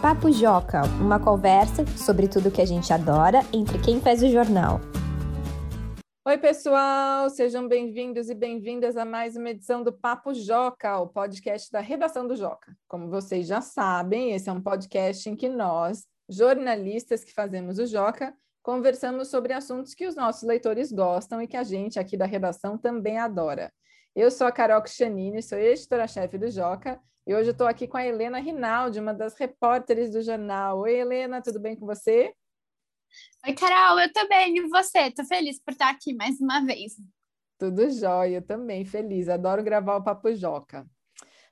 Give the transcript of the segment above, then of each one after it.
Papo Joca, uma conversa sobre tudo que a gente adora entre quem faz o jornal. Oi, pessoal, sejam bem-vindos e bem-vindas a mais uma edição do Papo Joca, o podcast da Redação do Joca. Como vocês já sabem, esse é um podcast em que nós, jornalistas que fazemos o Joca, conversamos sobre assuntos que os nossos leitores gostam e que a gente aqui da redação também adora. Eu sou a Carol Chanini, sou editora-chefe do Joca e hoje eu estou aqui com a Helena Rinaldi, uma das repórteres do jornal. Oi, Helena, tudo bem com você? Oi, Carol, eu tô bem. E você? Tô feliz por estar aqui mais uma vez. Tudo jóia, eu também feliz. Adoro gravar o Papo Joca.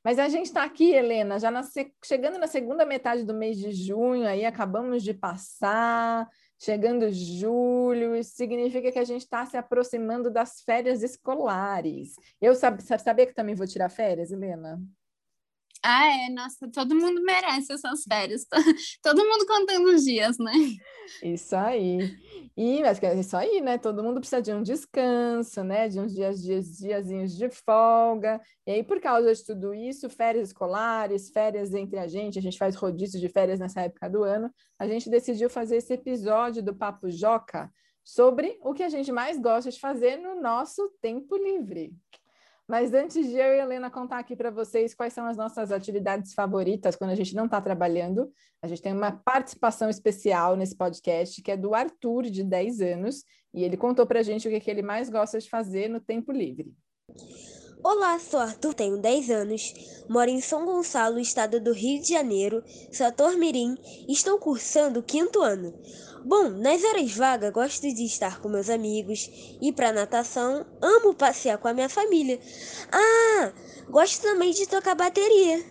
Mas a gente está aqui, Helena, já na, chegando na segunda metade do mês de junho, aí acabamos de passar, chegando julho, isso significa que a gente está se aproximando das férias escolares. Eu sab sabia que também vou tirar férias, Helena? Ah, é, nossa, todo mundo merece essas férias. Todo mundo contando os dias, né? Isso aí. E mas é isso aí, né? Todo mundo precisa de um descanso, né? De uns dias, dias, diazinhos de folga. E aí, por causa de tudo isso, férias escolares, férias entre a gente, a gente faz rodízio de férias nessa época do ano. A gente decidiu fazer esse episódio do Papo Joca sobre o que a gente mais gosta de fazer no nosso tempo livre. Mas antes de eu e a Helena contar aqui para vocês quais são as nossas atividades favoritas quando a gente não está trabalhando, a gente tem uma participação especial nesse podcast, que é do Arthur, de 10 anos, e ele contou para a gente o que, que ele mais gosta de fazer no tempo livre. Olá, sou Arthur, tenho 10 anos, moro em São Gonçalo, estado do Rio de Janeiro, sou mirim e estou cursando o quinto ano. Bom, nas horas vagas gosto de estar com meus amigos, ir para natação, amo passear com a minha família. Ah, gosto também de tocar bateria.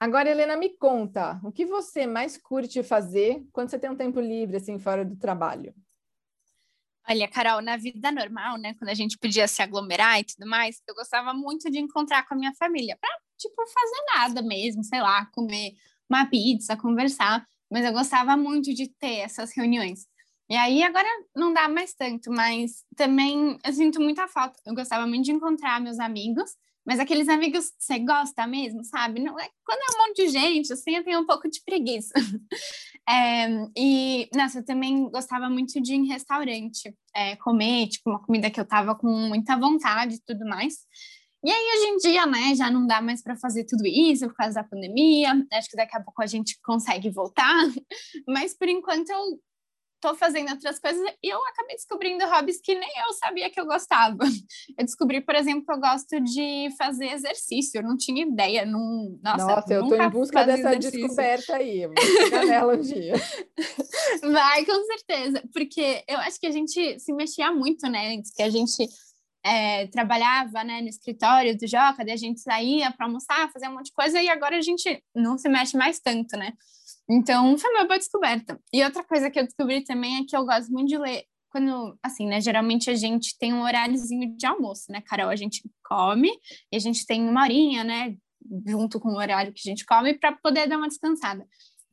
Agora, Helena, me conta, o que você mais curte fazer quando você tem um tempo livre, assim, fora do trabalho? Olha, Carol, na vida normal, né, quando a gente podia se aglomerar e tudo mais, eu gostava muito de encontrar com a minha família, para, tipo, fazer nada mesmo, sei lá, comer uma pizza, conversar mas eu gostava muito de ter essas reuniões. E aí agora não dá mais tanto, mas também eu sinto muita falta. Eu gostava muito de encontrar meus amigos, mas aqueles amigos que você gosta mesmo, sabe? Não é quando é um monte de gente, assim, eu tenho um pouco de preguiça. É, e, nossa, eu também gostava muito de ir em restaurante, é, comer, tipo, uma comida que eu tava com muita vontade e tudo mais. E aí, hoje em dia, né, já não dá mais para fazer tudo isso por causa da pandemia. Acho que daqui a pouco a gente consegue voltar, mas por enquanto eu tô fazendo outras coisas e eu acabei descobrindo hobbies que nem eu sabia que eu gostava. Eu descobri, por exemplo, que eu gosto de fazer exercício. Eu não tinha ideia. Não... Nossa, Nossa eu tô em busca dessa exercício. descoberta aí. vou nela um dia. Vai, com certeza. Porque eu acho que a gente se mexia muito, né? Antes que a gente é, trabalhava né, no escritório do Joca, daí a gente saía para almoçar, fazer um monte de coisa, e agora a gente não se mexe mais tanto, né? Então, foi uma boa descoberta. E outra coisa que eu descobri também é que eu gosto muito de ler. Quando, assim, né? Geralmente a gente tem um horáriozinho de almoço, né, Carol? A gente come e a gente tem uma horinha, né? Junto com o horário que a gente come, para poder dar uma descansada.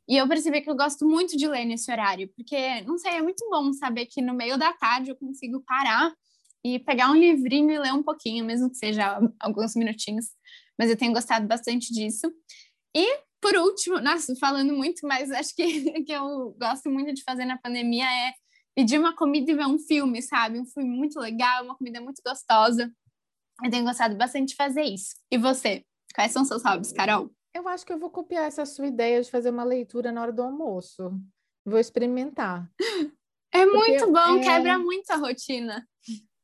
E eu percebi que eu gosto muito de ler nesse horário, porque, não sei, é muito bom saber que no meio da tarde eu consigo parar e pegar um livrinho e ler um pouquinho, mesmo que seja alguns minutinhos. Mas eu tenho gostado bastante disso. E, último, nossa, falando muito, mas acho que que eu gosto muito de fazer na pandemia é pedir uma comida e ver um filme, sabe? Um filme muito legal, uma comida muito gostosa. Eu tenho gostado bastante de fazer isso. E você? Quais são seus hobbies, Carol? Eu acho que eu vou copiar essa sua ideia de fazer uma leitura na hora do almoço. Vou experimentar. É muito Porque, bom, é... quebra muito a rotina.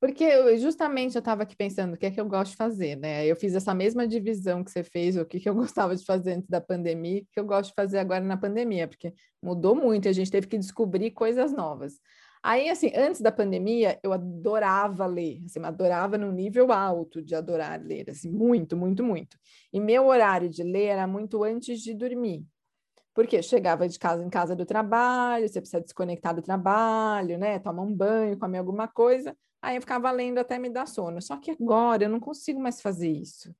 Porque justamente eu estava aqui pensando o que é que eu gosto de fazer, né? Eu fiz essa mesma divisão que você fez, o que, que eu gostava de fazer antes da pandemia, o que eu gosto de fazer agora na pandemia, porque mudou muito, a gente teve que descobrir coisas novas. Aí, assim, antes da pandemia, eu adorava ler, assim, adorava num nível alto de adorar ler, assim, muito, muito, muito. E meu horário de ler era muito antes de dormir. Porque chegava de casa em casa do trabalho, você precisa desconectar do trabalho, né? Tomar um banho, comer alguma coisa. Aí eu ficava lendo até me dar sono. Só que agora eu não consigo mais fazer isso.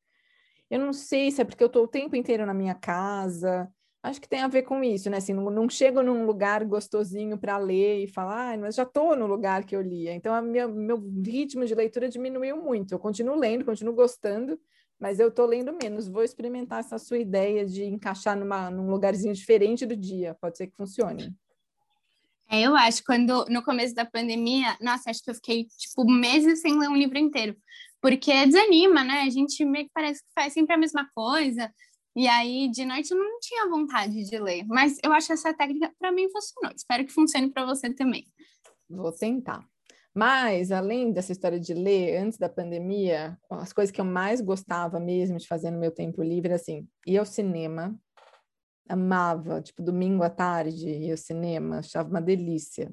Eu não sei se é porque eu estou o tempo inteiro na minha casa. Acho que tem a ver com isso, né? Assim, não, não chego num lugar gostosinho para ler e falar, ah, mas já estou no lugar que eu lia. Então, minha, meu ritmo de leitura diminuiu muito. Eu continuo lendo, continuo gostando, mas eu estou lendo menos. Vou experimentar essa sua ideia de encaixar numa, num lugarzinho diferente do dia. Pode ser que funcione. É, eu acho, quando no começo da pandemia, nossa, acho que eu fiquei, tipo, meses sem ler um livro inteiro. Porque desanima, né? A gente meio que parece que faz sempre a mesma coisa. E aí, de noite, eu não tinha vontade de ler. Mas eu acho que essa técnica, para mim, funcionou. Espero que funcione para você também. Vou tentar. Mas, além dessa história de ler, antes da pandemia, as coisas que eu mais gostava mesmo de fazer no meu tempo livre, assim, ir ao cinema, amava, tipo, domingo à tarde, ir ao cinema, achava uma delícia.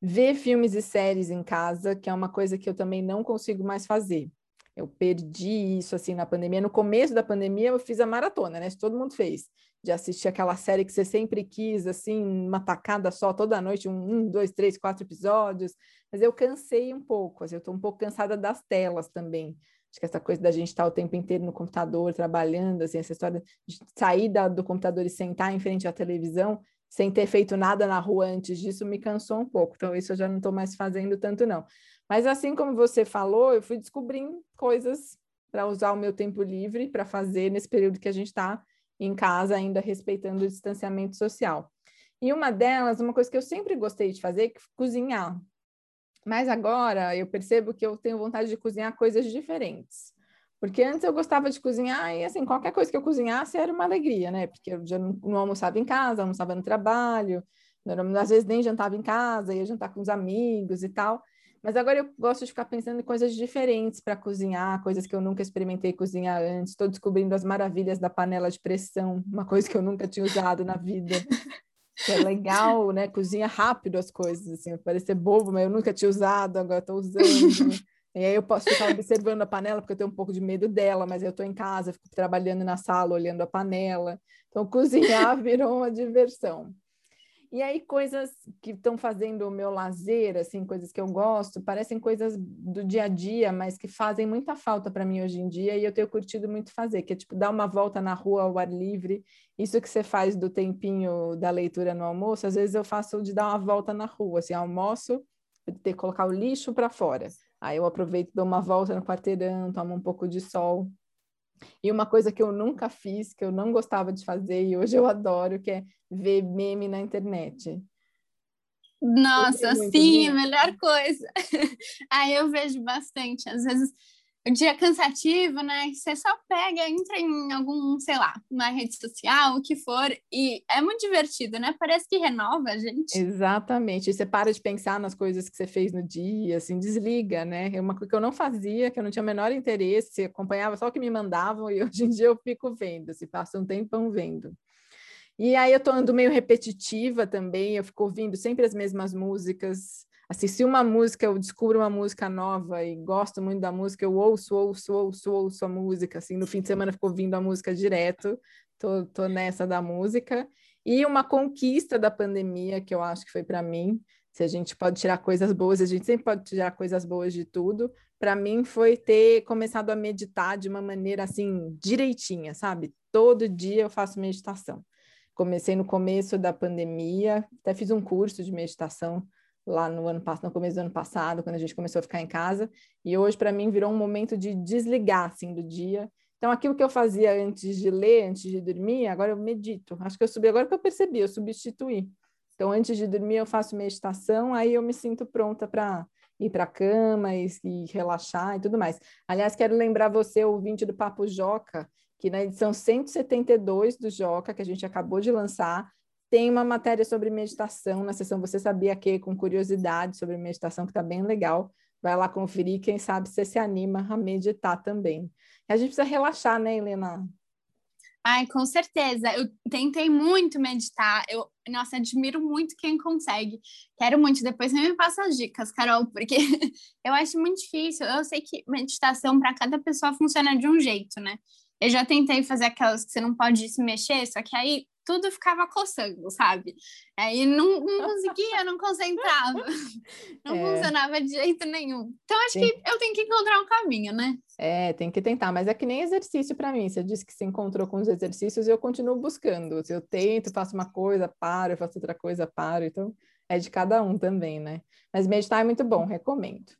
Ver filmes e séries em casa, que é uma coisa que eu também não consigo mais fazer. Eu perdi isso, assim, na pandemia. No começo da pandemia, eu fiz a maratona, né? Todo mundo fez. De assistir aquela série que você sempre quis, assim, uma tacada só, toda noite, um, um dois, três, quatro episódios. Mas eu cansei um pouco, assim, eu estou um pouco cansada das telas também. Acho que essa coisa da gente estar o tempo inteiro no computador, trabalhando, assim, essa história de sair da, do computador e sentar em frente à televisão, sem ter feito nada na rua antes disso, me cansou um pouco. Então, isso eu já não estou mais fazendo tanto, não. Mas, assim como você falou, eu fui descobrindo coisas para usar o meu tempo livre para fazer nesse período que a gente está em casa, ainda respeitando o distanciamento social. E uma delas, uma coisa que eu sempre gostei de fazer, é cozinhar. Mas agora eu percebo que eu tenho vontade de cozinhar coisas diferentes. Porque antes eu gostava de cozinhar e, assim, qualquer coisa que eu cozinhasse era uma alegria, né? Porque eu já não, almoçava em casa, almoçava no trabalho, não, às vezes nem jantava em casa, ia jantar com os amigos e tal. Mas agora eu gosto de ficar pensando em coisas diferentes para cozinhar, coisas que eu nunca experimentei cozinhar antes. Estou descobrindo as maravilhas da panela de pressão, uma coisa que eu nunca tinha usado na vida. que é legal, né? Cozinha rápido as coisas, assim, parecer bobo, mas eu nunca tinha usado, agora estou usando. e aí eu posso ficar observando a panela, porque eu tenho um pouco de medo dela, mas eu estou em casa, fico trabalhando na sala, olhando a panela. Então, cozinhar virou uma diversão. E aí, coisas que estão fazendo o meu lazer, assim, coisas que eu gosto, parecem coisas do dia a dia, mas que fazem muita falta para mim hoje em dia e eu tenho curtido muito fazer, que é tipo dar uma volta na rua ao ar livre. Isso que você faz do tempinho da leitura no almoço, às vezes eu faço de dar uma volta na rua, assim, almoço, ter que colocar o lixo para fora. Aí eu aproveito, dou uma volta no quarteirão, tomo um pouco de sol. E uma coisa que eu nunca fiz, que eu não gostava de fazer e hoje eu adoro, que é ver meme na internet. Nossa, sim, a melhor coisa. Aí eu vejo bastante. Às vezes dia cansativo, né? Você só pega, entra em algum, sei lá, uma rede social, o que for, e é muito divertido, né? Parece que renova a gente. Exatamente. E você para de pensar nas coisas que você fez no dia, assim, desliga, né? É uma coisa que eu não fazia, que eu não tinha o menor interesse, acompanhava só o que me mandavam, e hoje em dia eu fico vendo, se passa um tempão vendo. E aí eu tô ando meio repetitiva também, eu fico ouvindo sempre as mesmas músicas. Assim, se uma música, eu descubro uma música nova e gosto muito da música, eu ouço, ouço, ouço, ouço a música. Assim, no fim de semana eu fico ouvindo a música direto, tô, tô nessa da música. E uma conquista da pandemia, que eu acho que foi para mim, se a gente pode tirar coisas boas, a gente sempre pode tirar coisas boas de tudo. Para mim foi ter começado a meditar de uma maneira assim direitinha, sabe? Todo dia eu faço meditação. Comecei no começo da pandemia, até fiz um curso de meditação lá no ano passado, no começo do ano passado, quando a gente começou a ficar em casa, e hoje para mim virou um momento de desligar assim do dia. Então aquilo que eu fazia antes de ler, antes de dormir, agora eu medito. Acho que eu subi agora que eu percebi, eu substituí. Então antes de dormir eu faço meditação, aí eu me sinto pronta para ir para a cama e, e relaxar e tudo mais. Aliás, quero lembrar você, ouvinte do Papo Joca, que na edição 172 do Joca, que a gente acabou de lançar, tem uma matéria sobre meditação na sessão Você Sabia Que, com curiosidade sobre meditação, que está bem legal. Vai lá conferir, quem sabe você se anima a meditar também. A gente precisa relaxar, né, Helena? Ai, com certeza. Eu tentei muito meditar. Eu, nossa, admiro muito quem consegue. Quero muito. Depois você me passa as dicas, Carol, porque eu acho muito difícil. Eu sei que meditação para cada pessoa funciona de um jeito, né? Eu já tentei fazer aquelas que você não pode se mexer, só que aí tudo ficava coçando, sabe? Aí não, não conseguia, não concentrava, não é. funcionava de jeito nenhum. Então acho tem... que eu tenho que encontrar um caminho, né? É, tem que tentar, mas é que nem exercício para mim. Você disse que se encontrou com os exercícios e eu continuo buscando. Se eu tento, faço uma coisa, paro, faço outra coisa, paro. Então é de cada um também, né? Mas meditar é muito bom, recomendo.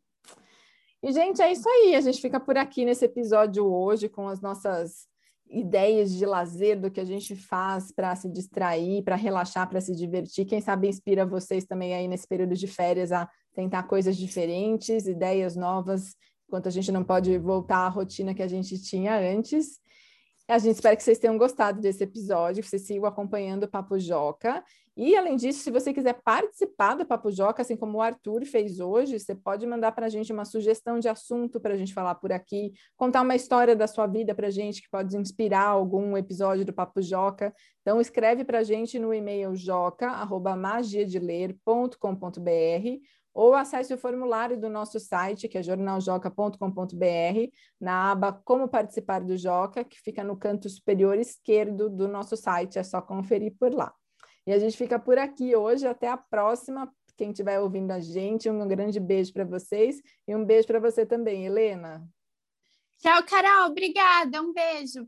E, gente, é isso aí. A gente fica por aqui nesse episódio hoje com as nossas ideias de lazer, do que a gente faz para se distrair, para relaxar, para se divertir. Quem sabe inspira vocês também aí nesse período de férias a tentar coisas diferentes, ideias novas, enquanto a gente não pode voltar à rotina que a gente tinha antes. A gente espera que vocês tenham gostado desse episódio, que vocês sigam acompanhando o Papo Joca. E, além disso, se você quiser participar do Papo Joca, assim como o Arthur fez hoje, você pode mandar para a gente uma sugestão de assunto para a gente falar por aqui, contar uma história da sua vida para a gente que pode inspirar algum episódio do Papo Joca. Então, escreve para a gente no e-mail joca.magiadeler.com.br ou acesse o formulário do nosso site, que é jornaljoca.com.br, na aba Como Participar do Joca, que fica no canto superior esquerdo do nosso site, é só conferir por lá. E a gente fica por aqui hoje, até a próxima. Quem estiver ouvindo a gente, um grande beijo para vocês e um beijo para você também, Helena. Tchau, Carol. Obrigada. Um beijo.